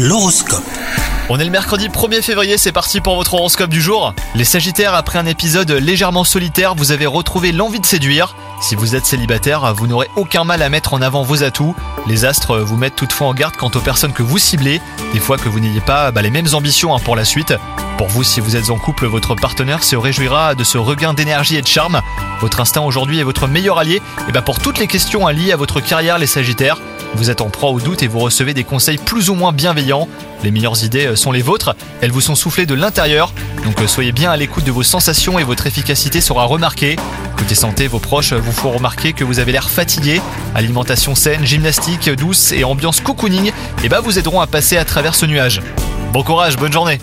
L'horoscope. On est le mercredi 1er février, c'est parti pour votre horoscope du jour. Les Sagittaires, après un épisode légèrement solitaire, vous avez retrouvé l'envie de séduire. Si vous êtes célibataire, vous n'aurez aucun mal à mettre en avant vos atouts. Les astres vous mettent toutefois en garde quant aux personnes que vous ciblez, des fois que vous n'ayez pas bah, les mêmes ambitions hein, pour la suite. Pour vous, si vous êtes en couple, votre partenaire se réjouira de ce regain d'énergie et de charme. Votre instinct aujourd'hui est votre meilleur allié et bah, pour toutes les questions liées à votre carrière, les Sagittaires. Vous êtes en proie au doute et vous recevez des conseils plus ou moins bienveillants. Les meilleures idées euh, sont les vôtres, elles vous sont soufflées de l'intérieur, donc euh, soyez bien à l'écoute de vos sensations et votre efficacité sera remarquée. Côté santé, vos proches vous font remarquer que vous avez l'air fatigué. Alimentation saine, gymnastique douce et ambiance cocooning, et bah vous aideront à passer à travers ce nuage. Bon courage, bonne journée